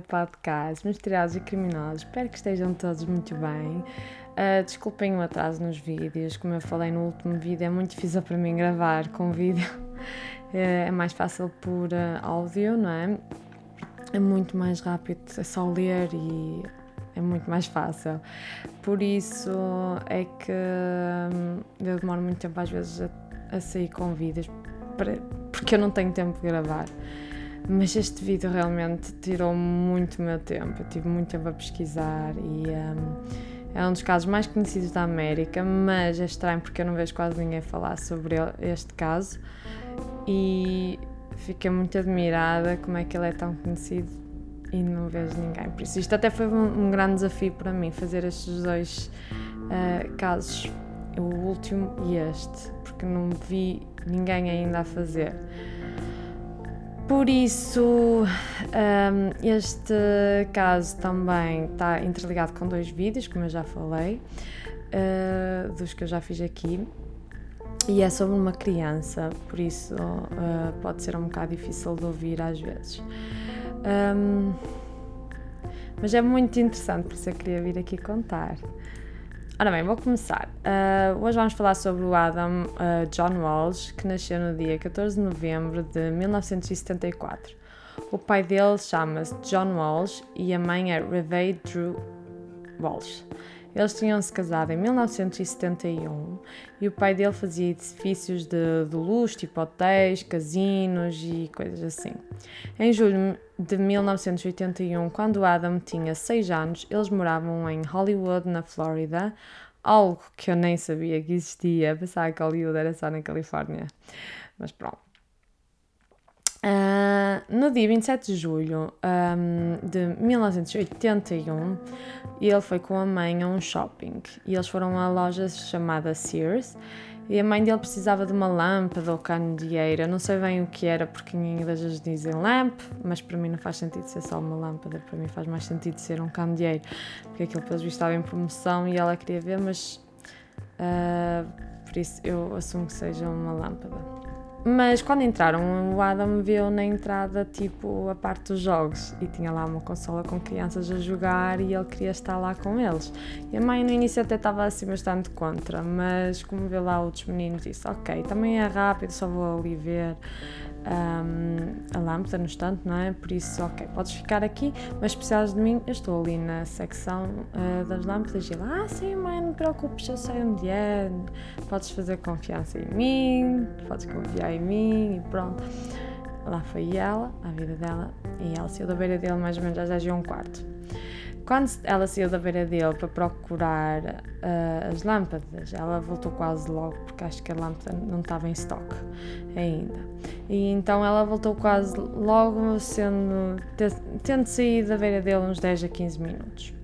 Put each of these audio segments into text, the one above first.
podcast Misteriosos e Criminosos. Espero que estejam todos muito bem. Uh, desculpem o atraso nos vídeos, como eu falei no último vídeo, é muito difícil para mim gravar com vídeo. É, é mais fácil por uh, áudio, não é? É muito mais rápido, é só ler e é muito mais fácil. Por isso é que hum, eu demoro muito tempo às vezes a, a sair com vídeos, para, porque eu não tenho tempo de gravar. Mas este vídeo realmente tirou muito meu tempo. Eu tive muito tempo a pesquisar e um, é um dos casos mais conhecidos da América, mas é estranho porque eu não vejo quase ninguém falar sobre este caso e fiquei muito admirada como é que ele é tão conhecido e não vejo ninguém. Por isso, isto até foi um, um grande desafio para mim, fazer estes dois uh, casos, o último e este, porque não vi ninguém ainda a fazer. Por isso, um, este caso também está interligado com dois vídeos, como eu já falei, uh, dos que eu já fiz aqui, e é sobre uma criança, por isso uh, pode ser um bocado difícil de ouvir às vezes. Um, mas é muito interessante, por isso eu queria vir aqui contar. Ora bem, vou começar. Uh, hoje vamos falar sobre o Adam uh, John Walsh, que nasceu no dia 14 de novembro de 1974. O pai dele chama-se John Walsh e a mãe é Revey Drew Walsh. Eles tinham-se casado em 1971 e o pai dele fazia edifícios de, de luxo, tipo hotéis, casinos e coisas assim. Em julho de 1981, quando Adam tinha 6 anos, eles moravam em Hollywood, na Flórida, algo que eu nem sabia que existia, pensava que Hollywood era só na Califórnia. Mas pronto. Uh, no dia 27 de julho um, de 1981, ele foi com a mãe a um shopping e eles foram a loja chamada Sears e a mãe dele precisava de uma lâmpada ou candeeira, não sei bem o que era porque em inglês dizem lamp, mas para mim não faz sentido ser só uma lâmpada, para mim faz mais sentido ser um candeeiro, porque aquilo pelos vistos estava em promoção e ela queria ver, mas uh, por isso eu assumo que seja uma lâmpada. Mas quando entraram, o Adam viu na entrada tipo a parte dos jogos. E tinha lá uma consola com crianças a jogar e ele queria estar lá com eles. E a mãe no início até estava assim bastante contra, mas como vê lá outros meninos, disse: Ok, também é rápido, só vou ali ver um, a lâmpada no estante, não é? Por isso, ok, podes ficar aqui, mas se precisares de mim, eu estou ali na secção uh, das lâmpadas e lá, ah, sim, mãe, não te preocupes, eu sei onde é, podes fazer confiança em mim, podes confiar em mim e pronto. Lá foi ela, a vida dela, e ela saiu da beira dele mais ou menos às 10 e um quarto. Quando ela saiu da beira dele para procurar uh, as lâmpadas, ela voltou quase logo, porque acho que a lâmpada não estava em estoque ainda. E então ela voltou quase logo, sendo, tendo saído da beira dele uns 10 a 15 minutos.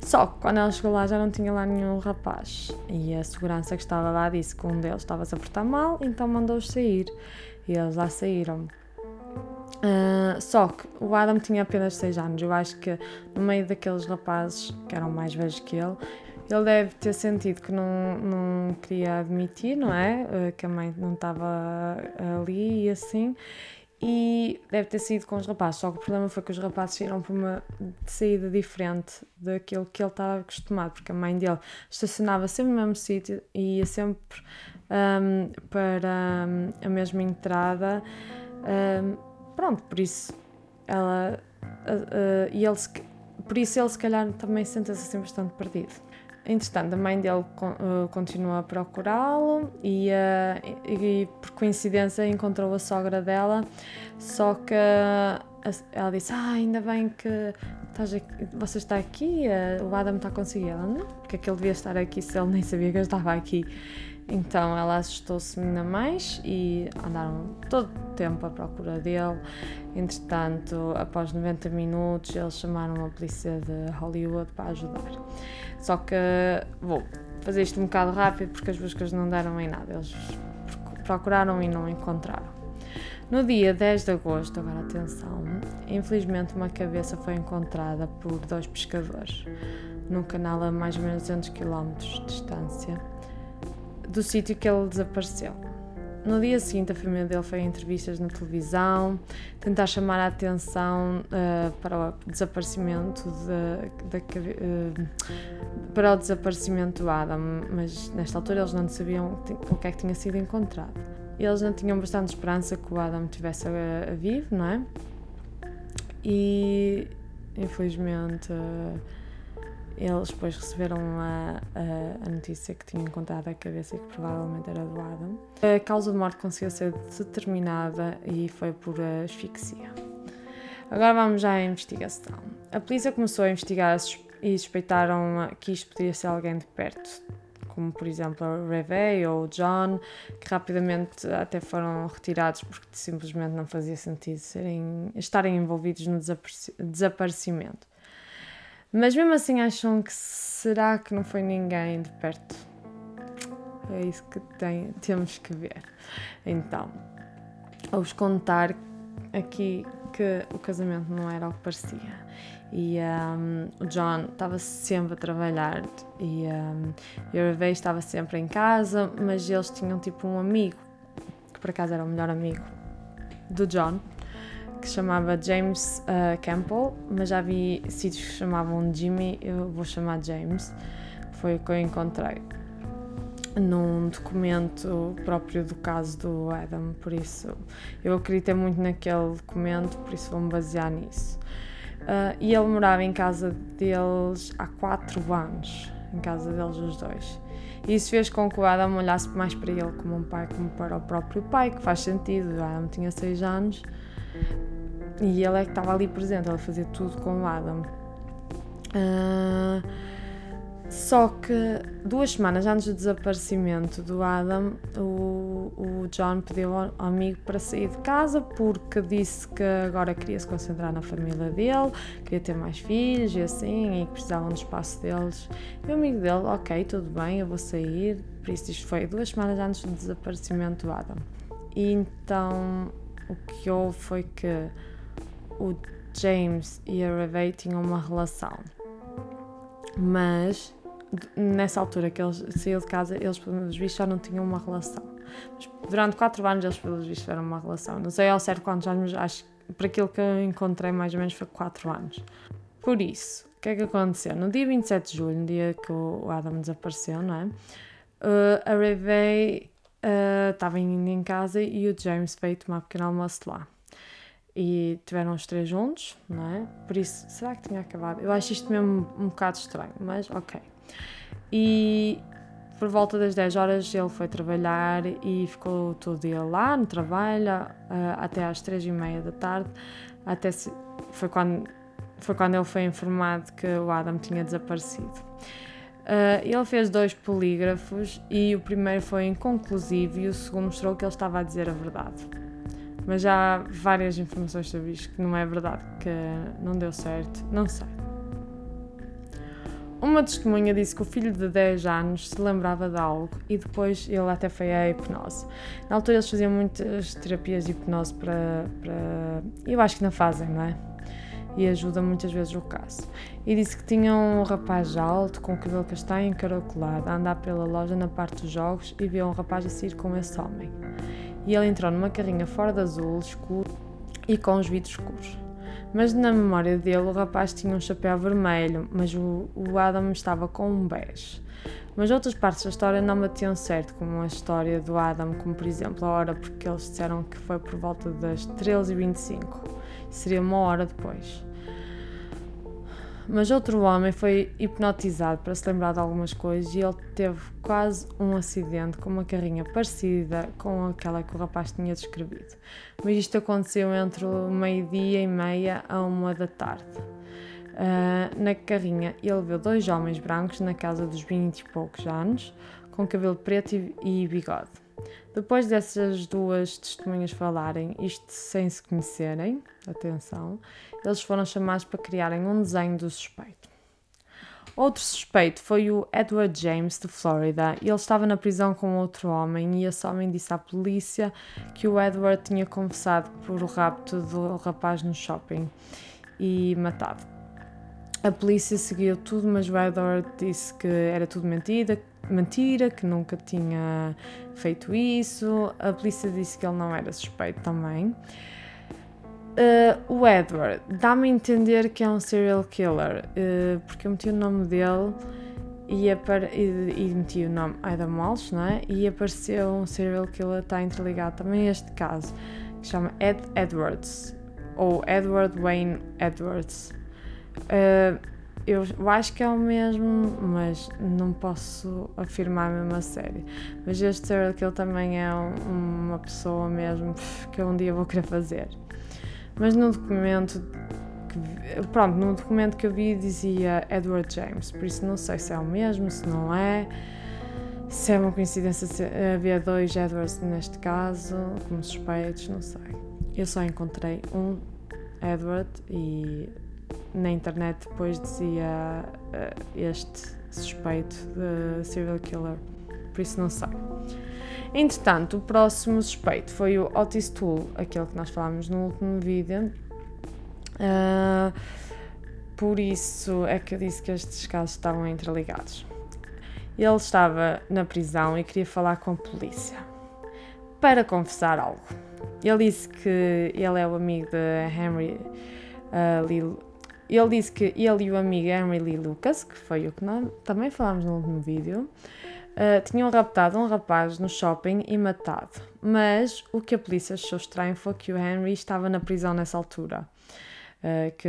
Só que quando ela chegou lá já não tinha lá nenhum rapaz. E a segurança que estava lá disse que um deles estava-se a portar mal, então mandou-os sair. E eles lá saíram. Uh, só que o Adam tinha apenas 6 anos. Eu acho que no meio daqueles rapazes que eram mais velhos que ele, ele deve ter sentido que não, não queria admitir, não é? Uh, que a mãe não estava ali e assim. E deve ter saído com os rapazes. Só que o problema foi que os rapazes saíram por uma saída diferente daquilo que ele estava acostumado, porque a mãe dele estacionava sempre no mesmo sítio e ia sempre um, para a mesma entrada. Um, pronto, por isso ela uh, uh, e ele por isso ele se calhar também sente-se assim bastante perdido. Entretanto, a mãe dele uh, continua a procurá-lo e, e, por coincidência encontrou a sogra dela, só que ela disse, ah, ainda bem que estás aqui, você está aqui, o Adam está. Ela, não, porque é que ele devia estar aqui se ele nem sabia que eu estava aqui. Então ela assustou-se ainda mais e andaram todo o tempo à procura dele. Entretanto, após 90 minutos, eles chamaram a polícia de Hollywood para ajudar. Só que vou fazer isto um bocado rápido porque as buscas não deram em nada. Eles procuraram e não encontraram. No dia 10 de agosto, agora atenção, infelizmente uma cabeça foi encontrada por dois pescadores num canal a mais ou menos 200 km de distância do sítio que ele desapareceu. no dia seguinte, a família dele foi a entrevistas na televisão, tentar chamar a atenção uh, para o desaparecimento de, de, uh, para o desaparecimento do Adam, mas nesta altura eles não sabiam o que é que tinha sido encontrado. Eles não tinham bastante esperança que o Adam estivesse a, a vivo, não é? E infelizmente. Uh, eles depois receberam a, a, a, notícia que tinham encontrado a cabeça e que provavelmente era do Adam. A causa de morte conseguiu ser determinada e foi por asfixia. Agora vamos já à investigação. A polícia começou a investigar e suspeitaram que isto podia ser alguém de perto, como por exemplo o Reve ou o John, que rapidamente até foram retirados porque simplesmente não fazia sentido serem, estarem envolvidos no desaparecimento. Mas mesmo assim acham que será que não foi ninguém de perto? É isso que tem, temos que ver. Então, vou-vos contar aqui que o casamento não era o que parecia. E um, o John estava sempre a trabalhar e, um, e o Revei estava sempre em casa, mas eles tinham tipo um amigo, que por acaso era o melhor amigo do John, que chamava James uh, Campbell, mas já vi sítios que chamavam Jimmy, eu vou chamar James, foi o que eu encontrei num documento próprio do caso do Adam, por isso eu acreditei muito naquele documento, por isso vou-me basear nisso. Uh, e ele morava em casa deles há quatro anos, em casa deles os dois. E isso fez com que o Adam olhasse mais para ele como um pai, como para o próprio pai, que faz sentido. O Adam tinha seis anos e ele é que estava ali presente, ele fazia tudo com o Adam. Uh, só que duas semanas antes do desaparecimento do Adam, o, o John pediu ao amigo para sair de casa porque disse que agora queria se concentrar na família dele, queria ter mais filhos e assim, e que precisavam do espaço deles. E o amigo dele, ok, tudo bem, eu vou sair. Por isso, isto foi duas semanas antes do desaparecimento do Adam. E então o que houve foi que o James e a Revey tinham uma relação. Mas nessa altura que eles saíram de casa, eles pelos vistos já não tinham uma relação. Mas durante quatro anos eles pelos vistos tiveram uma relação. Não sei ao certo quantos anos, mas acho que por aquilo que eu encontrei mais ou menos foi quatro anos. Por isso, o que é que aconteceu? No dia 27 de julho, no dia que o Adam desapareceu, não é? Uh, a Revey uh, estava indo em casa e o James veio tomar pequeno almoço lá e tiveram os três juntos, não é? Por isso, será que tinha acabado? Eu acho isto mesmo um bocado estranho, mas ok. E por volta das 10 horas ele foi trabalhar e ficou todo dia lá no trabalho uh, até às 3 e meia da tarde. Até se, foi, quando, foi quando ele foi informado que o Adam tinha desaparecido. Uh, ele fez dois polígrafos e o primeiro foi inconclusivo e o segundo mostrou que ele estava a dizer a verdade mas já há várias informações sobre isto que não é verdade, que não deu certo, não sei. Uma testemunha disse que o filho de 10 anos se lembrava de algo e depois ele até foi à hipnose. Na altura eles faziam muitas terapias de hipnose para. para eu acho que não fazem, não é? E ajuda muitas vezes o caso. E disse que tinha um rapaz alto, com cabelo castanho encaracolado, a andar pela loja na parte dos jogos e viu um rapaz a sair com esse homem e ele entrou numa carrinha fora de azul escuro e com os vidros escuros. Mas na memória dele o rapaz tinha um chapéu vermelho, mas o, o Adam estava com um bege. Mas outras partes da história não batiam certo, como a história do Adam, como por exemplo a hora, porque eles disseram que foi por volta das 13h25. Seria uma hora depois. Mas outro homem foi hipnotizado para se lembrar de algumas coisas e ele teve quase um acidente com uma carrinha parecida com aquela que o rapaz tinha descrevido. Mas isto aconteceu entre meio-dia e meia a uma da tarde. Uh, na carrinha ele viu dois homens brancos na casa dos 20 e poucos anos, com cabelo preto e bigode. Depois dessas duas testemunhas falarem, isto sem se conhecerem, atenção, eles foram chamados para criarem um desenho do suspeito. Outro suspeito foi o Edward James, de Flórida, e ele estava na prisão com outro homem, e esse homem disse à polícia que o Edward tinha confessado por o rapto do rapaz no shopping e matado. A polícia seguiu tudo, mas o Edward disse que era tudo mentira, mentira, que nunca tinha feito isso. A polícia disse que ele não era suspeito também. Uh, o Edward dá-me a entender que é um serial killer, uh, porque eu meti o nome dele e, e, e meti o nome Adam Walsh, não é? E apareceu um serial killer, está interligado também a este caso, que se chama Ed Edwards, ou Edward Wayne Edwards. Uh, eu acho que é o mesmo, mas não posso afirmar mesmo a sério. Mas este serial killer também é um, uma pessoa mesmo que um dia vou querer fazer. Mas no documento que, pronto, no documento que eu vi dizia Edward James, por isso não sei se é o mesmo, se não é, se é uma coincidência havia dois Edwards neste caso, como suspeitos, não sei. Eu só encontrei um Edward e na internet depois dizia uh, este suspeito de serial killer, por isso não sei. Entretanto, o próximo suspeito foi o Otis Tool, aquele que nós falámos no último vídeo, Uh, por isso é que eu disse que estes casos estavam interligados. Ele estava na prisão e queria falar com a polícia para confessar algo. Ele disse que ele é o amigo de Henry uh, Lee. Ele disse que ele e o amigo Henry Lee Lucas, que foi o que nós também falámos no último vídeo, uh, tinham raptado um rapaz no shopping e matado. Mas o que a polícia achou estranho foi que o Henry estava na prisão nessa altura uh, que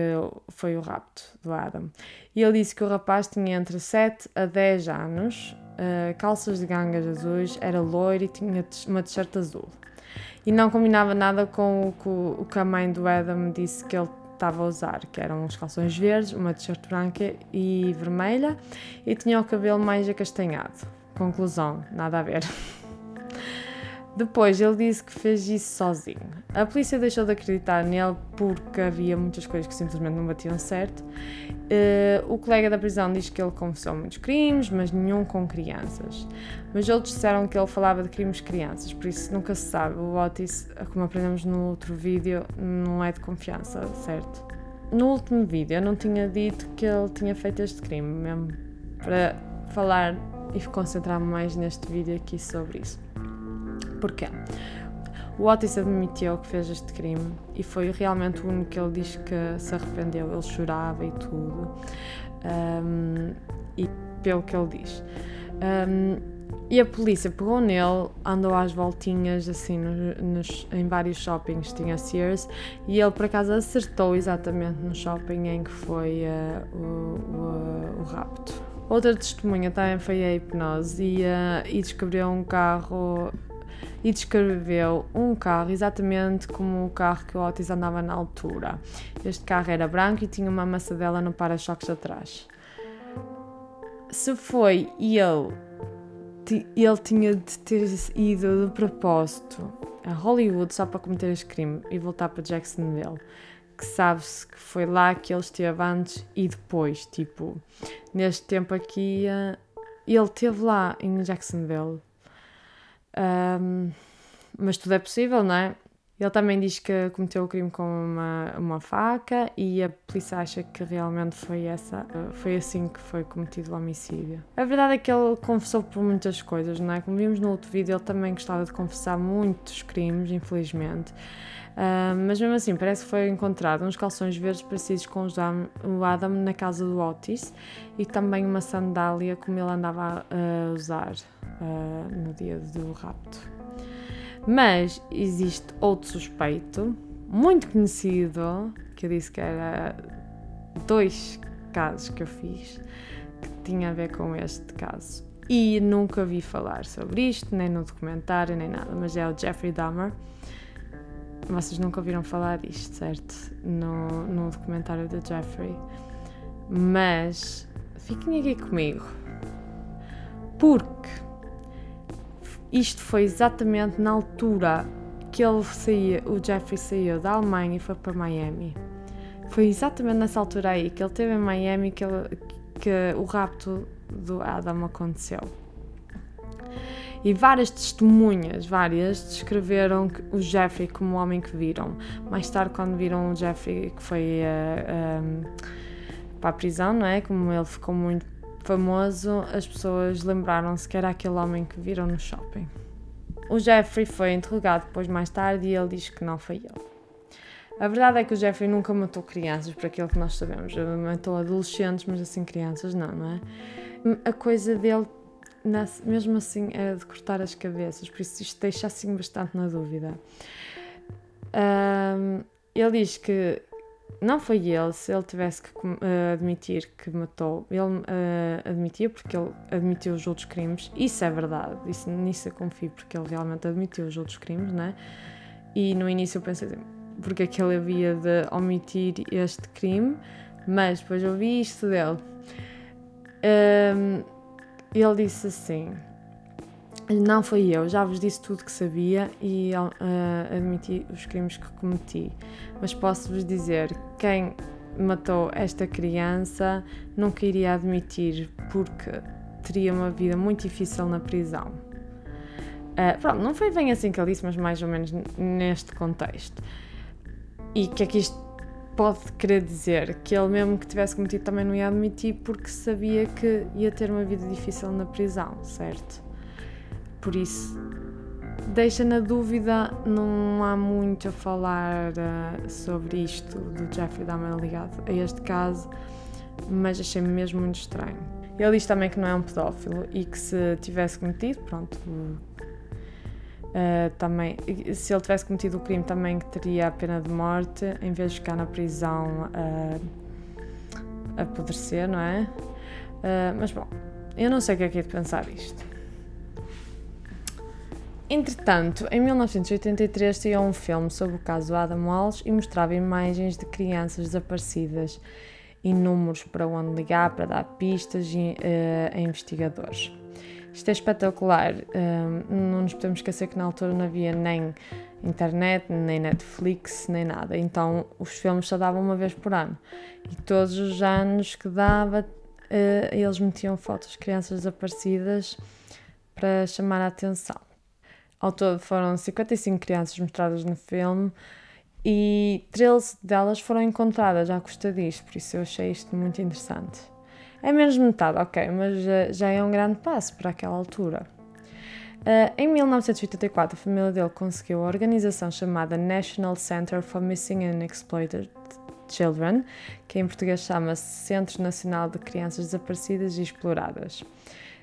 foi o rapto do Adam. E ele disse que o rapaz tinha entre 7 a 10 anos, uh, calças de gangas azuis, era loiro e tinha uma t-shirt azul. E não combinava nada com o que, o que a mãe do Adam disse que ele estava a usar, que eram uns calções verdes, uma t-shirt branca e vermelha e tinha o cabelo mais acastanhado. Conclusão, nada a ver. Depois ele disse que fez isso sozinho. A polícia deixou de acreditar nele porque havia muitas coisas que simplesmente não batiam certo. Uh, o colega da prisão diz que ele confessou muitos crimes, mas nenhum com crianças. Mas outros disseram que ele falava de crimes de crianças, por isso nunca se sabe. O Otis, como aprendemos no outro vídeo, não é de confiança, certo? No último vídeo eu não tinha dito que ele tinha feito este crime, mesmo para falar e concentrar-me mais neste vídeo aqui sobre isso. Porquê? O Otis admitiu que fez este crime e foi realmente o único que ele diz que se arrependeu. Ele chorava e tudo. Um, e pelo que ele diz. Um, e a polícia pegou nele, andou às voltinhas assim nos, em vários shoppings, tinha Sears, e ele por acaso acertou exatamente no shopping em que foi uh, o, o, o, rapto. Outra testemunha também foi a hipnose e, uh, e descobriu um carro e descreveu um carro exatamente como o carro que o Otis andava na altura. Este carro era branco e tinha uma amassadela no para-choques atrás. Se foi ele, ele tinha de ter ido de propósito a Hollywood só para cometer este crime e voltar para Jacksonville que sabe-se que foi lá que ele esteve antes e depois, tipo, neste tempo aqui, eh, ele esteve lá em Jacksonville um, mas tudo é possível, não é? Ele também diz que cometeu o crime com uma, uma faca e a polícia acha que realmente foi, essa, foi assim que foi cometido o homicídio. A verdade é que ele confessou por muitas coisas, não é? Como vimos no outro vídeo, ele também gostava de confessar muitos crimes, infelizmente. Uh, mas mesmo assim, parece que foi encontrado uns calções verdes parecidos com os o Adam na casa do Otis e também uma sandália como ele andava a usar uh, no dia do rapto. Mas existe outro suspeito, muito conhecido, que eu disse que era dois casos que eu fiz que tinha a ver com este caso. E nunca vi falar sobre isto, nem no documentário, nem nada, mas é o Jeffrey Dahmer. Vocês nunca ouviram falar disto, certo? No, no documentário do Jeffrey. Mas fiquem aqui comigo. Porque isto foi exatamente na altura que ele saía, o Jeffrey saiu da Alemanha e foi para Miami. Foi exatamente nessa altura aí que ele esteve em Miami que, ele, que o rapto do Adam aconteceu. E várias testemunhas, várias, descreveram o Jeffrey como o homem que viram. Mais tarde, quando viram o Jeffrey que foi uh, um, para a prisão, não é? Como ele ficou muito famoso, as pessoas lembraram-se que era aquele homem que viram no shopping. O Jeffrey foi interrogado depois mais tarde e ele diz que não foi ele. A verdade é que o Jeffrey nunca matou crianças, por aquilo que nós sabemos. Ele matou adolescentes, mas assim crianças não, não é? A coisa dele, mesmo assim, era de cortar as cabeças, por isso isto deixa assim bastante na dúvida. Um, ele diz que não foi ele, se ele tivesse que uh, admitir que matou, ele uh, admitia porque ele admitiu os outros crimes, isso é verdade, isso, nisso eu confio porque ele realmente admitiu os outros crimes, né? E no início eu pensei assim, porque é que ele havia de omitir este crime, mas depois eu vi isto dele. Um, ele disse assim: Não foi eu, já vos disse tudo que sabia e uh, admiti os crimes que cometi, mas posso-vos dizer: quem matou esta criança nunca iria admitir porque teria uma vida muito difícil na prisão. Uh, pronto, não foi bem assim que ele disse, mas mais ou menos neste contexto. E que é que isto pode querer dizer? Que ele, mesmo que tivesse cometido, também não ia admitir porque sabia que ia ter uma vida difícil na prisão, certo? Por isso, deixa na dúvida, não há muito a falar uh, sobre isto do Jeffrey Dahmer ligado a este caso, mas achei mesmo muito estranho. Ele diz também que não é um pedófilo e que se tivesse cometido, pronto, Uh, também, se ele tivesse cometido o crime, também teria a pena de morte, em vez de ficar na prisão uh, a apodrecer, não é? Uh, mas bom, eu não sei o que é que é de pensar isto. Entretanto, em 1983 saiu um filme sobre o caso Adam Walsh e mostrava imagens de crianças desaparecidas e números para onde ligar para dar pistas a investigadores. Isto é espetacular. Um, não nos podemos esquecer que na altura não havia nem internet, nem Netflix, nem nada. Então os filmes só davam uma vez por ano. E todos os anos que dava, uh, eles metiam fotos de crianças desaparecidas para chamar a atenção. Ao todo foram 55 crianças mostradas no filme e 13 delas foram encontradas à custa disto, por isso eu achei isto muito interessante. É menos metade, ok, mas uh, já é um grande passo para aquela altura. Uh, em 1984, a família dele conseguiu a organização chamada National Center for Missing and Exploited Children, que em português chama-se Centro Nacional de Crianças Desaparecidas e Exploradas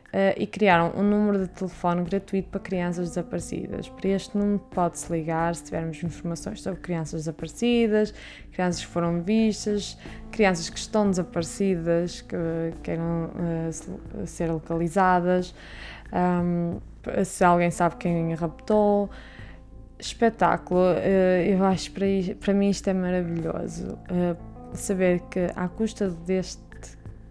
uh, e criaram um número de telefone gratuito para crianças desaparecidas. Para este número pode-se ligar se tivermos informações sobre crianças desaparecidas, crianças que foram vistas, crianças que estão desaparecidas, que queiram uh, ser localizadas, um, se alguém sabe quem raptou espetáculo. Eh, eu acho para, para mim isto é maravilhoso. saber que, à custa deste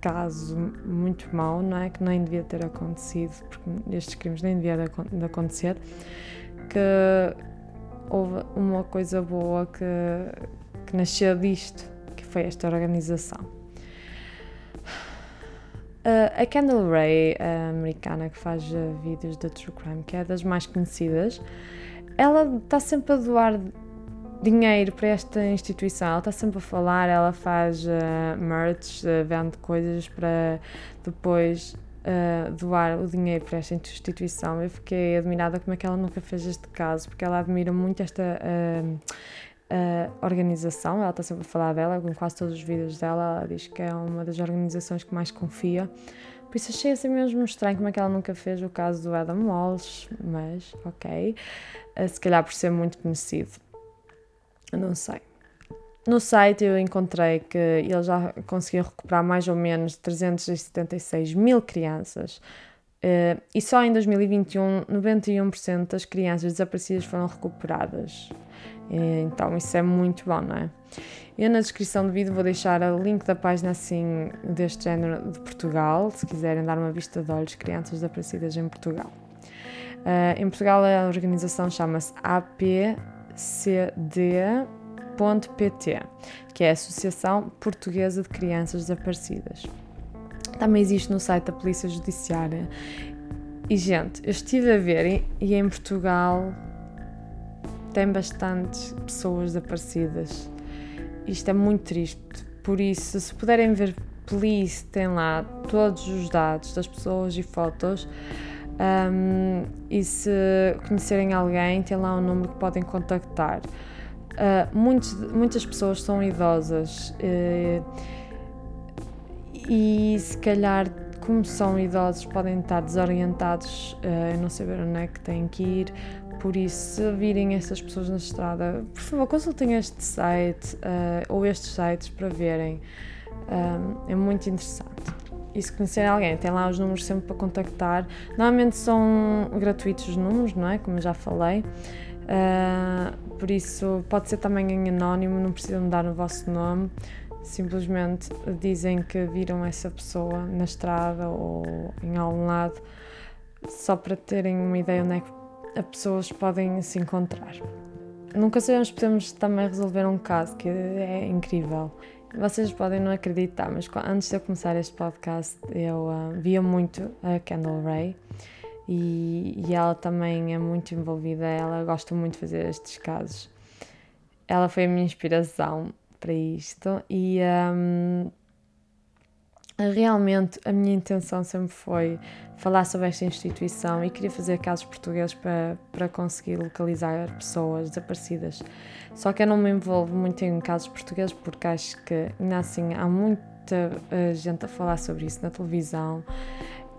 caso muito mau, não é? Que nem devia ter acontecido, porque estes crimes nem deviam de acontecer, que houve uma coisa boa que, que nasceu disto, que foi esta organização. Uh, a Kendall Ray, a americana que faz vídeos de true crime, que é das mais conhecidas, ela está sempre a doar dinheiro para esta instituição. Ela está sempre a falar, ela faz uh, merch, uh, vende coisas para depois uh, doar o dinheiro para esta instituição. Eu fiquei admirada como é que ela nunca fez este caso, porque ela admira muito esta organização. Ela está sempre a falar dela, com quase todos os vídeos dela. Ela diz que é uma das organizações que mais confia. Por isso achei assim mesmo estranho como é que ela nunca fez o caso do Adam Walsh, mas ok. se calhar por ser muito conhecido. Não sei. No site eu encontrei que ele já conseguiu recuperar mais ou menos 376 mil crianças uh, e só em 2021 91% das crianças desaparecidas foram recuperadas. então isso é muito bom, não é? Eu na descrição do vídeo vou deixar o link da página assim deste género de Portugal, se quiserem dar uma vista de olhos crianças desaparecidas em Portugal. Uh, em Portugal a organização chama-se AP cd.pt, que é a Associação Portuguesa de Crianças Desaparecidas. Também existe no site da Polícia Judiciária. E, gente, eu estive a ver e em Portugal tem bastantes pessoas desaparecidas. Isto é muito triste. Por isso, se puderem ver Police tem lá todos os dados das pessoas e fotos. Um, e se conhecerem alguém, tem lá um número que podem contactar. Uh, muitos, muitas pessoas são idosas uh, e se calhar, como são idosos, podem estar desorientados uh, não saber onde é que têm que ir. Por isso, se virem essas pessoas na estrada, por favor, consultem este site ou estes sites para verem. Um, é muito interessante. E se conhecerem alguém, tem lá os números sempre para contactar. Normalmente são gratuitos os números, não é? Como já falei. Uh, por isso, pode ser também em anónimo, não precisam dar o vosso nome. Simplesmente dizem que viram essa pessoa na estrada ou em algum lado, só para terem uma ideia onde é que as pessoas podem se encontrar. Nunca sabemos, podemos também resolver um caso que é incrível. Vocês podem não acreditar, mas antes de eu começar este podcast, eu uh, via muito a Kendall Ray e, e, ela também é muito envolvida, ela gosta muito de fazer estes casos. Ela foi a minha inspiração para isto e um, realmente a minha intenção sempre foi falar sobre esta instituição e queria fazer casos portugueses para, para conseguir localizar pessoas desaparecidas. Só que eu não me envolvo muito em casos portugueses porque acho que ainda assim há muita uh, gente a falar sobre isso na televisão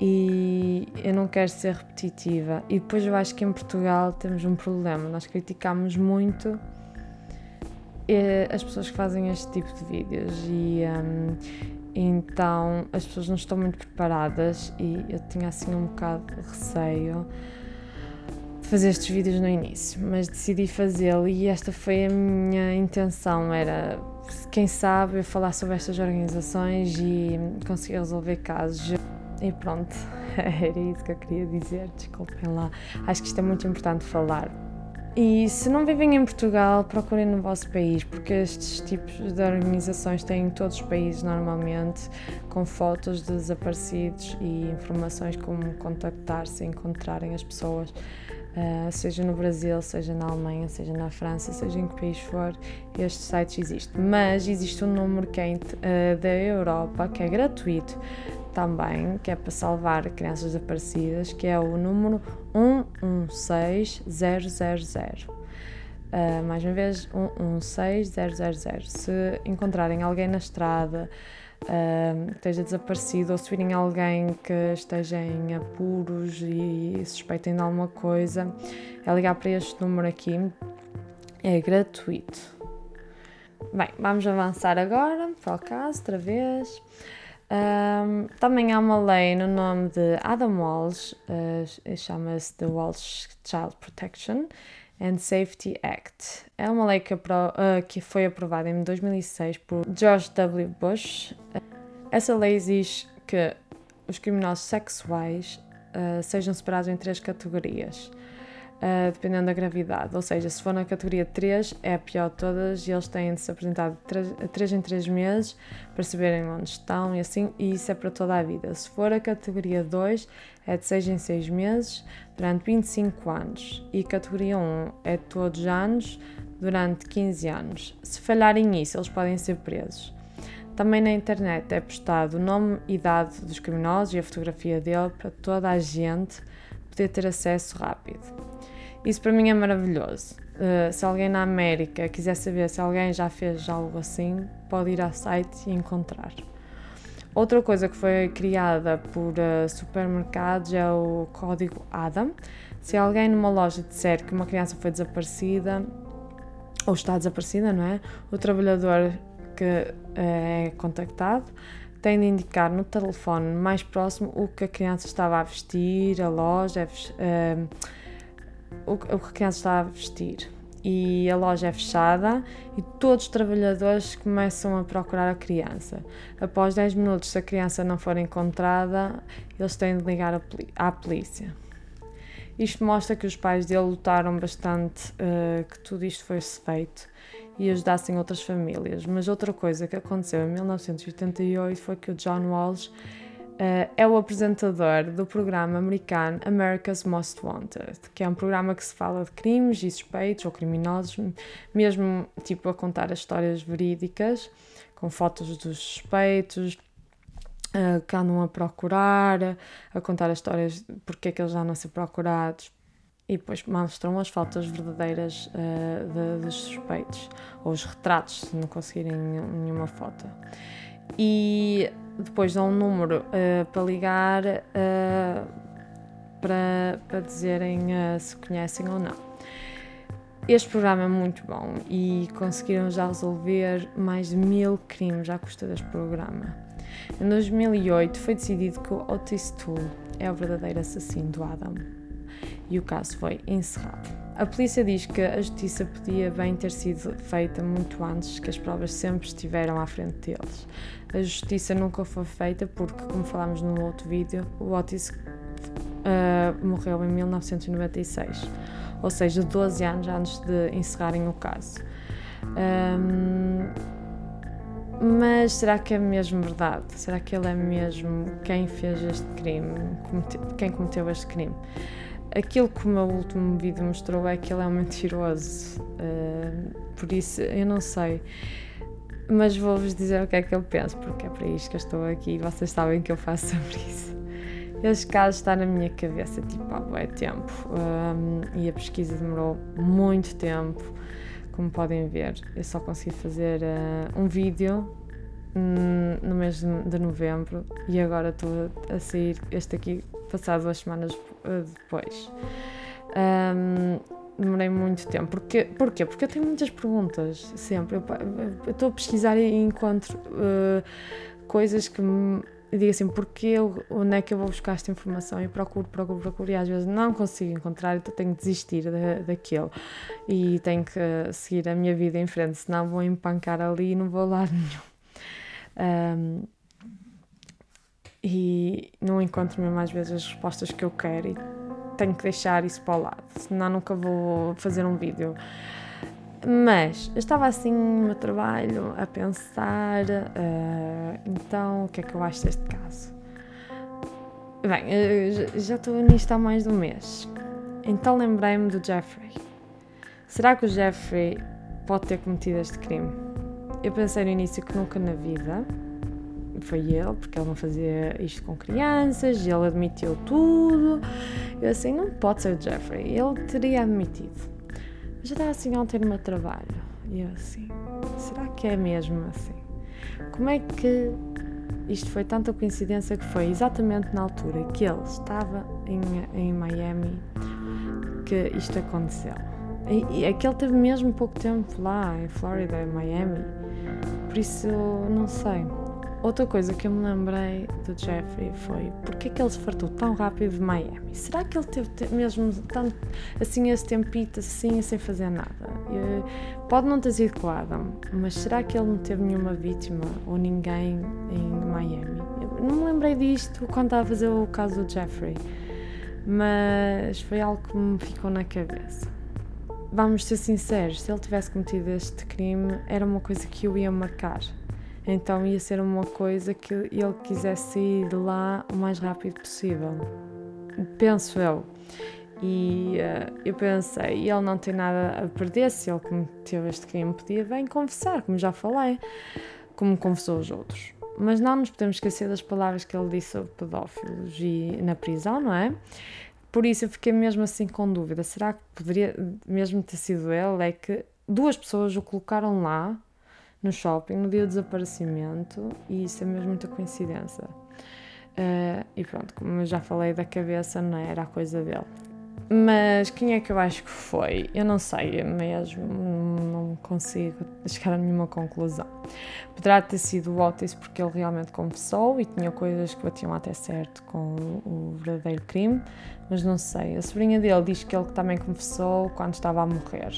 e eu não quero ser repetitiva. E depois eu acho que em Portugal temos um problema, nós criticamos muito uh, as pessoas que fazem este tipo de vídeos e. Um, então as pessoas não estão muito preparadas e eu tinha assim um bocado de receio de fazer estes vídeos no início, mas decidi fazê-lo e esta foi a minha intenção, era quem sabe eu falar sobre estas organizações e conseguir resolver casos. E pronto, era isso que eu queria dizer, desculpem lá. Acho que isto é muito importante falar e se não vivem em Portugal, procurem no vosso país, porque estes tipos de organizações têm em todos os países normalmente, com fotos de desaparecidos e informações como contactar se encontrarem as pessoas, uh, seja no Brasil, seja na Alemanha, seja na França, seja em que país for, estes sites existem. Mas existe um número que é uh, da Europa que é gratuito também, que é para salvar crianças desaparecidas, que é o número 116000. Uh, mais uma vez, 116000. Se encontrarem alguém na estrada uh, que esteja desaparecido ou se virem alguém que esteja em apuros e suspeitem de alguma coisa, é ligar para este número aqui. É gratuito. Bem, vamos avançar agora para o caso, outra vez. Um, também há uma lei no nome de Adam Walsh, uh, chama-se the Walsh Child Protection and Safety Act. É uma lei que, uh, que foi aprovada em 2006 por George W. Bush. Essa lei exige que os criminosos sexuais uh, sejam separados em três categorias uh, dependendo da gravidade. Ou seja, se for na categoria 3, é a pior de todas e eles têm de se apresentar de 3, em 3 meses para saberem onde estão e assim, e isso é para toda a vida. Se for a categoria 2, é de 6 em 6 meses durante 25 anos e categoria 1 é de todos os anos durante 15 anos. Se falharem isso, eles podem ser presos. Também na internet é postado o nome e idade dos criminosos e a fotografia dele para toda a gente poder ter acesso rápido. Isso para mim é maravilhoso. Uh, se alguém na América quiser saber se alguém já fez algo assim, pode ir ao site e encontrar. Outra coisa que foi criada por uh, supermercados é o código ADAM. Se alguém numa loja disser que uma criança foi desaparecida ou está desaparecida, não é? O trabalhador que uh, é contactado tem de indicar no telefone mais próximo o que a criança estava a vestir, a loja, uh, o, que a criança está a vestir. E a loja é fechada e todos os trabalhadores começam a procurar a criança. Após 10 minutos, se a criança não for encontrada, eles têm de ligar à polícia. Isto mostra que os pais dele lutaram bastante uh, que tudo isto fosse feito e ajudassem outras famílias. Mas outra coisa que aconteceu em 1988 foi que o John Walsh Uh, é o apresentador do programa americano America's Most Wanted, que é um programa que se fala de crimes e suspeitos ou criminosos, mesmo tipo a contar as histórias verídicas, com fotos dos suspeitos, uh, que andam a procurar, a contar as histórias porque é que eles andam a ser procurados. E depois mostram as fotos verdadeiras uh, de, dos suspeitos, ou os retratos, se não conseguirem nenhuma foto. E depois dão um número uh, para ligar para, para dizerem se conhecem ou não. Este programa é muito bom e conseguiram já resolver mais de mil crimes à custa deste programa. Em 2008 foi decidido que o Otis Toole é o verdadeiro assassino do Adam e o caso foi encerrado. A polícia diz que a justiça podia bem ter sido feita muito antes, que as provas sempre estiveram à frente deles. A justiça nunca foi feita porque, como falámos no outro vídeo, o Otis uh, morreu em 1996 ou seja, 12 anos antes de encerrarem o caso. Um, mas será que é mesmo verdade? Será que ele é mesmo quem fez este crime? quem cometeu este crime? Aquilo que o meu último vídeo mostrou é que ele é um mentiroso. Uh, por isso, eu não sei. Mas vou-vos dizer o que é que eu penso, porque é para isto que eu estou aqui e vocês sabem que eu faço sobre isso. Este caso está na minha cabeça tipo há bué tempo um, e a pesquisa demorou muito tempo. Como podem ver, eu só consegui fazer uh, um vídeo um, no mês de novembro e agora estou a sair este aqui passado duas semanas depois. Um, demorei muito tempo. Porquê? Porquê? Porque eu tenho muitas perguntas sempre. Eu estou a pesquisar e encontro uh, coisas que me digo assim, porque eu, onde é que eu vou buscar esta informação? E procuro, procuro, procuro, e às vezes não consigo encontrar, então tenho que desistir da, daquilo e tenho que seguir a minha vida em frente, senão vou empancar ali e não vou lá nenhum. Um, e não encontro mesmo às vezes as respostas que eu quero e tenho que deixar isso para o lado, senão nunca vou fazer um vídeo. Mas eu estava assim no meu trabalho a pensar, uh, então o que é que eu acho deste caso? Bem, já estou nisto há mais de um mês. Então lembrei-me do Jeffrey. Será que o Jeffrey pode ter cometido este crime? Eu pensei no início que nunca na vida foi ele, porque ele não fazia isto com crianças, ele admitiu tudo. Eu assim, não pode ser o Jeffrey, ele teria admitido já estava assim ontem no meu trabalho. E eu assim, será que é mesmo assim? Como é que isto foi tanta coincidência que foi exatamente na altura que ele estava em, em Miami que isto aconteceu? E, e é que ele teve mesmo pouco tempo lá em Flórida, em Miami. Por isso, não sei. Outra coisa que eu me lembrei do Jeffrey foi porque é que ele se fartou tão rápido de Miami? Será que ele teve mesmo tanto, assim esse tempito assim sem fazer nada? Pode não ter sido com o Adam, mas será que ele não teve nenhuma vítima ou ninguém em Miami? Eu não me lembrei disto quando estava a fazer o caso do Jeffrey, mas foi algo que me ficou na cabeça. Vamos ser sinceros, se ele tivesse cometido este crime, era uma coisa que eu ia marcar então ia ser uma coisa que ele quisesse sair de lá o mais rápido possível. Penso eu. E uh, eu pensei, ele não tem nada a perder se ele cometeu este crime, podia bem confessar, como já falei, como confessou os outros. Mas não nos podemos esquecer das palavras que ele disse sobre pedófilos e na prisão, não é? Por isso eu fiquei mesmo assim com dúvida. Será que poderia mesmo ter sido ele? É que duas pessoas o colocaram lá no shopping no dia do desaparecimento e isso é mesmo muita coincidência. Uh, e pronto, como eu já falei da cabeça, não era a coisa dele. Mas quem é que eu acho que foi? Eu não sei mesmo, não consigo chegar a nenhuma conclusão. Poderá ter sido o Otis porque ele realmente confessou e tinha coisas que batiam até certo com o verdadeiro crime, mas não sei. A sobrinha dele diz que ele também confessou quando estava a morrer.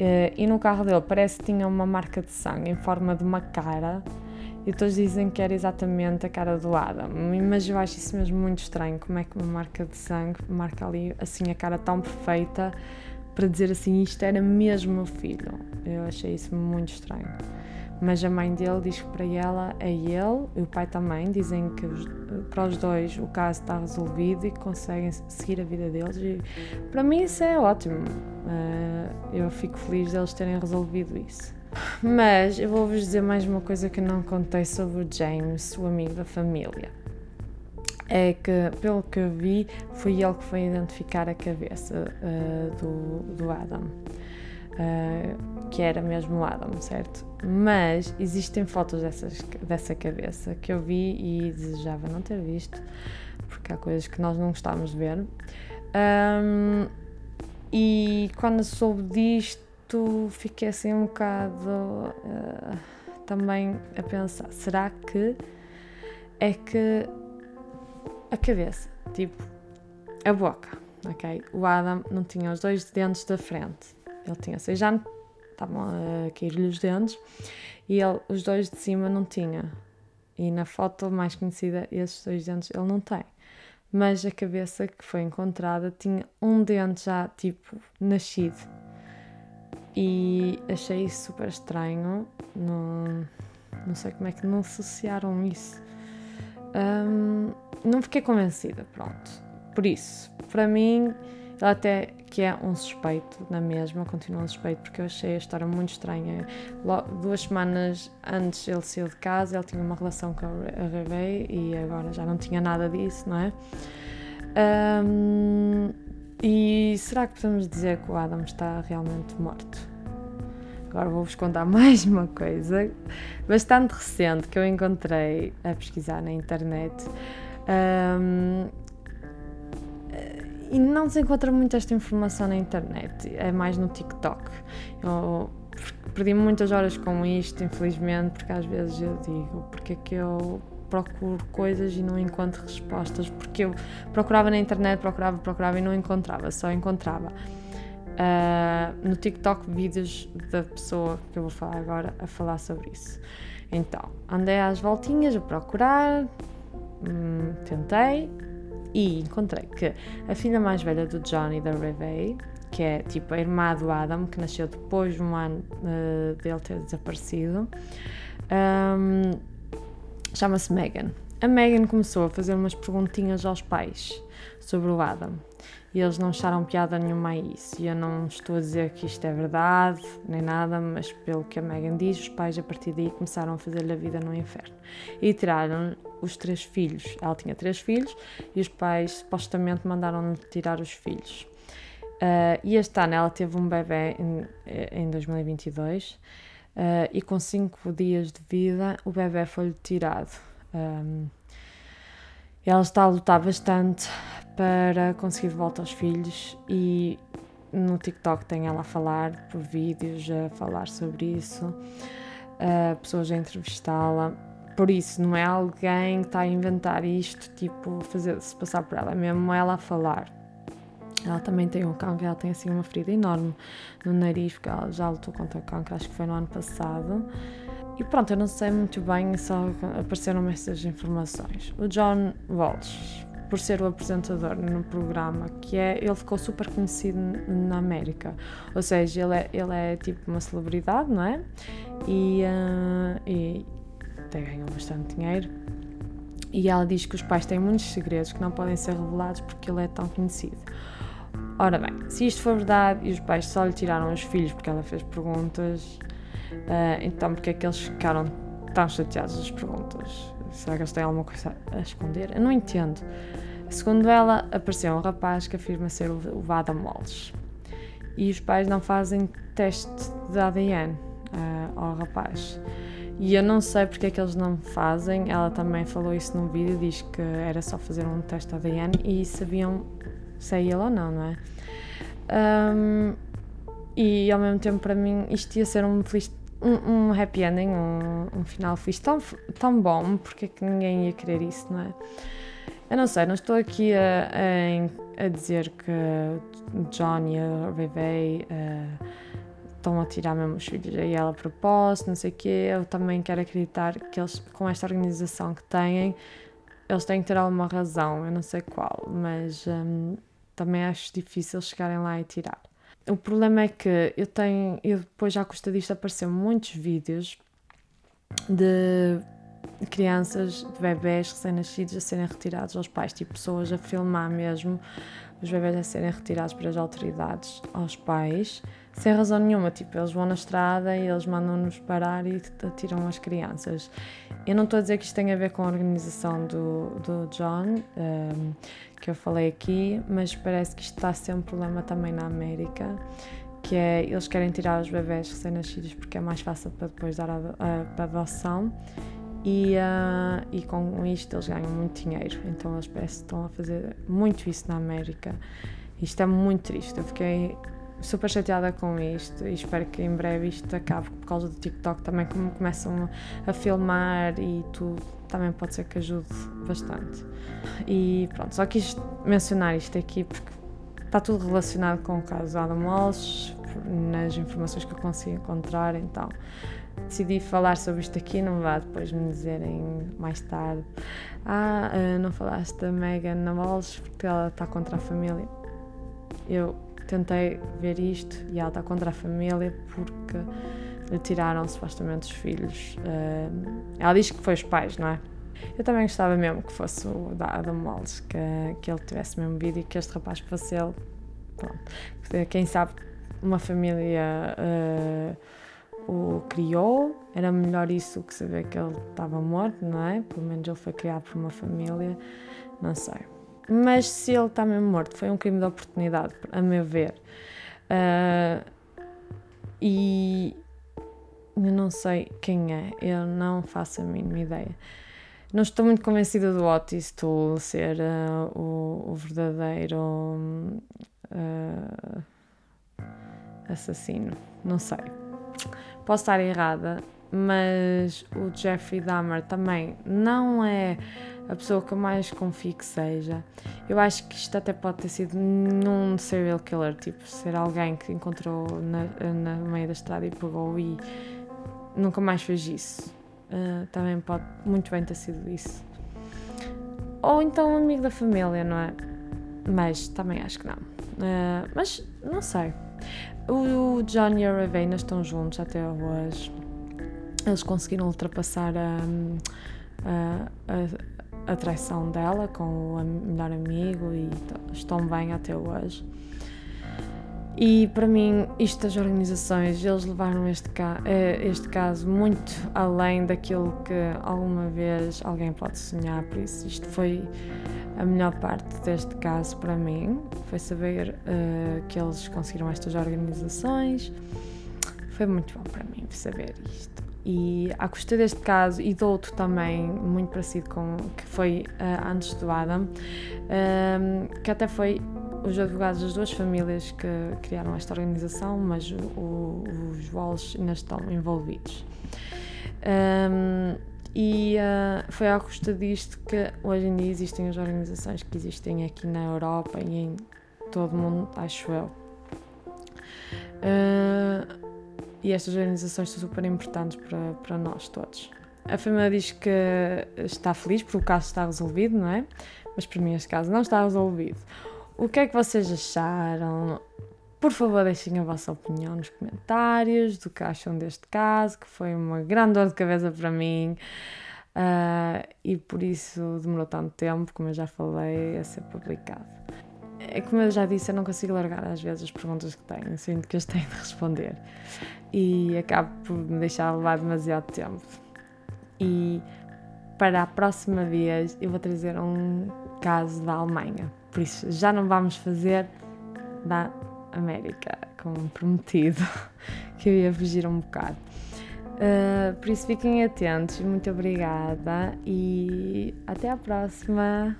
Uh, e no carro dele parece que tinha uma marca de sangue em forma de uma cara e todos dizem que era exatamente a cara do Adam. Mas eu acho isso mesmo muito estranho. Como é que uma marca de sangue marca ali assim a cara tão perfeita para dizer assim isto era mesmo meu filho? Eu achei isso muito estranho mas a mãe dele diz que para ela é ele e o pai também. Dizem que os, para os dois o caso está resolvido e conseguem seguir a vida deles. E para mim isso é ótimo. Uh, eu fico feliz deles terem resolvido isso. Mas eu vou-vos dizer mais uma coisa que não contei sobre o James, o amigo da família. É que, pelo que vi, foi ele que foi identificar a cabeça uh, do, do Adam. Uh, que era mesmo o Adam, certo? Mas existem fotos dessas, dessa cabeça que eu vi e desejava não ter visto, porque há coisas que nós não gostávamos de ver. Um, e quando soube disto, fiquei assim um bocado uh, também a pensar: será que é que a cabeça, tipo, a boca, ok? O Adam não tinha os dois dentes da frente, ele tinha seis anos, estavam a cair-lhe os dentes e ele, os dois de cima não tinha. E na foto mais conhecida, esses dois dentes ele não tem mas a cabeça que foi encontrada tinha um dente já tipo nascido. E achei isso super estranho. Não, não sei como é que não associaram isso. Um, não fiquei convencida, pronto. Por isso, para mim, até que é um suspeito na mesma, continua um suspeito, porque eu achei a história muito estranha. Duas semanas antes ele saiu de casa, ele tinha uma relação com a Revei e agora já não tinha nada disso, não é? Um, e será que podemos dizer que o Adam está realmente morto? Agora vou-vos contar mais uma coisa bastante recente que eu encontrei a pesquisar na internet. Um, e não se encontra muito esta informação na internet, é mais no TikTok. Eu perdi muitas horas com isto, infelizmente, porque às vezes eu digo porque é que eu procuro coisas e não encontro respostas, porque eu procurava na internet, procurava, procurava e não encontrava, só encontrava uh, no TikTok vídeos da pessoa que eu vou falar agora a falar sobre isso. Então, andei às voltinhas a procurar, hum, tentei, e encontrei que a filha mais velha do Johnny da Revey, que é tipo a irmã do Adam, que nasceu depois de um ano uh, dele ter desaparecido, um, chama-se Megan. A Megan começou a fazer umas perguntinhas aos pais sobre o Adam e eles não acharam piada nenhuma a isso. E eu não estou a dizer que isto é verdade nem nada, mas pelo que a Megan diz, os pais a partir daí começaram a fazer-lhe a vida no inferno e tiraram os três filhos. Ela tinha três filhos e os pais supostamente mandaram-lhe tirar os filhos. Uh, e este ano ela teve um bebê em, em 2022 uh, e com cinco dias de vida o bebê foi-lhe tirado. Um, ela está a lutar bastante para conseguir de volta os filhos e no TikTok tem ela a falar por vídeos, a falar sobre isso, uh, pessoas a entrevistá-la. Por isso, não é alguém que está a inventar isto, tipo, fazer-se passar por ela, é mesmo ela a falar. Ela também tem um cancro, ela tem assim uma ferida enorme no nariz, porque ela já lutou contra o cancro, acho que foi no ano passado. E pronto, eu não sei muito bem, só apareceram essas informações. O John Walsh, por ser o apresentador no programa, que é, ele ficou super conhecido na América. Ou seja, ele é, ele é tipo uma celebridade, não é? E, uh, e até ganhou bastante dinheiro. E ela diz que os pais têm muitos segredos que não podem ser revelados porque ele é tão conhecido. Ora bem, se isto for verdade e os pais só lhe tiraram os filhos porque ela fez perguntas, uh, então porque é que eles ficaram tão chateados das perguntas? Será que eles têm alguma coisa a esconder? Eu não entendo. Segundo ela, apareceu um rapaz que afirma ser o Adam Walsh. E os pais não fazem teste de ADN uh, ah, ao rapaz. E eu não sei porque é que eles não fazem. Ela também falou isso num vídeo, diz que era só fazer um teste de ADN e sabiam se é ele ou não, não é? Um, e ao mesmo tempo, para mim, isto ia ser um feliz um, um happy ending, um, um, final feliz tão, tão bom, porque é que ninguém ia querer isso, não é? Eu não sei, não estou aqui a, a, a dizer que John e a Revey uh, estão a tirar mesmo os filhos a ela a propósito, não sei o quê. Eu também quero acreditar que eles, com esta organização que têm, eles têm que ter alguma razão, eu não sei qual, mas um, também acho difícil chegarem lá e tirar. O problema é que eu tenho, eu depois já custa disto apareceu muitos vídeos de crianças, de bebés recém-nascidos a serem retirados aos pais, tipo pessoas a filmar mesmo os bebés a serem retirados pelas autoridades aos pais, sem razão nenhuma. Tipo, eles vão na estrada e eles mandam-nos parar e tiram as crianças. Eu não estou a dizer que isto tem a ver com a organização do, do John, um, ehm, que eu falei aqui, mas parece que isto está a ser um problema também na América que é eles querem tirar os bebés recém-nascidos porque é mais fácil para depois dar a, a, a adoção e, uh, e com isto eles ganham muito dinheiro. Então eles parece estão a fazer muito isso na América. Isto é muito triste. Eu fiquei super chateada com isto e espero que em breve isto acabe por causa do TikTok também, como começam a filmar e tudo, também pode ser que ajude bastante. E pronto, só quis mencionar isto aqui porque está tudo relacionado com o caso Adam Walsh, nas informações que eu consigo encontrar, então decidi falar sobre isto aqui, não vá depois me dizerem mais tarde ah, eh, não falaste da Megan Walsh porque ela está contra a família. Eu tentei ver isto e ela está contra a família porque lhe tiraram supostamente os filhos. Eh, ela diz que foi os pais, não é? Eu também gostava mesmo que fosse o da Adam Walsh, que, que ele tivesse mesmo vídeo e que este rapaz fosse ele. Pronto. Quem sabe uma família uh, o criou, era melhor isso que saber que ele estava morto, não é? Pelo menos ele foi criado por uma família, não sei. Mas se ele está mesmo morto, foi um crime de oportunidade, a meu ver. Uh, e eu não sei quem é, eu não faço a mínima ideia. Não estou muito convencida do Otis Tool ser uh, o, o, verdadeiro uh, assassino. Não sei. Posso estar errada, mas o Jeffrey Dahmer também não é a pessoa que eu mais confio que seja. Eu acho que isto até pode ter sido num serial killer, tipo, ser alguém que encontrou na, na meio da estrada e pegou e nunca mais fez isso. Uh, também pode muito bem ter sido isso. Ou então um amigo da família, não é? Mas também acho que não. Uh, mas não sei. O John e a Ravena estão juntos até hoje. Eles conseguiram ultrapassar a, a, a, a traição dela com o melhor amigo e estão bem até hoje. E para mim, isto das organizações, eles levaram este, eh, este caso muito além daquilo que alguma vez alguém pode sonhar. Por isso, isto foi a melhor parte deste caso para mim. Foi saber uh, que eles conseguiram estas organizações. Foi muito bom para mim saber isto. E à custa deste caso e de outro também, muito parecido com que foi uh, antes do Adam, uh, que até foi os advogados das duas famílias que criaram esta organização, mas o, os Walsh ainda estão envolvidos. Um, e uh, foi à custa disto que hoje em dia existem as organizações que existem aqui na Europa e em todo o mundo, acho eu. Uh, e estas organizações são super importantes para, para nós todos. A família diz que está feliz porque o caso está resolvido, não é? Mas para mim este caso não está resolvido. O que é que vocês acharam? Por favor, deixem a vossa opinião nos comentários do que acham deste caso, que foi uma grande dor de cabeça para mim. Uh, e por isso demorou tanto tempo, como eu já falei, a ser publicado. É como eu já disse, eu não consigo largar às vezes as perguntas que tenho, sinto que as tenho de responder e acabo por me deixar levar demasiado tempo. E para a próxima vez eu vou trazer um caso da Alemanha. Por isso já não vamos fazer da América, como prometido, que eu ia fugir um bocado. Uh, por isso fiquem atentos, muito obrigada e até à próxima!